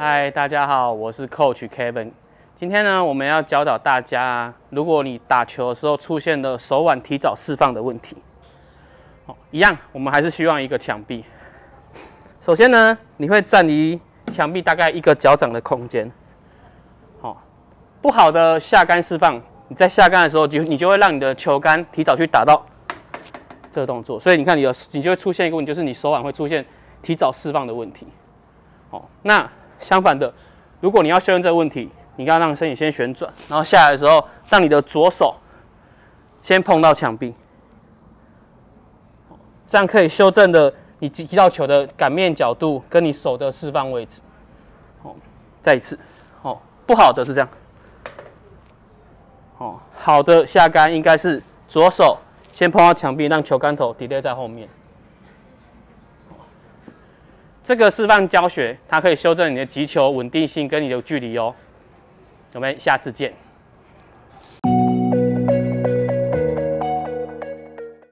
嗨，大家好，我是 Coach Kevin。今天呢，我们要教导大家，如果你打球的时候出现了手腕提早释放的问题，哦，一样，我们还是希望一个墙壁。首先呢，你会站离墙壁大概一个脚掌的空间。好，不好的下杆释放，你在下杆的时候就你就会让你的球杆提早去打到这个动作，所以你看你的你就会出现一个问题，就是你手腕会出现提早释放的问题。哦，那相反的，如果你要修正这个问题，你要让身体先旋转，然后下来的时候，让你的左手先碰到墙壁，这样可以修正的你击到球的杆面角度跟你手的释放位置。哦，再一次，哦，不好的是这样，哦，好的下杆应该是左手先碰到墙壁，让球杆头叠在后面。这个示范教学，它可以修正你的击球稳定性跟你的距离哦。我们下次见。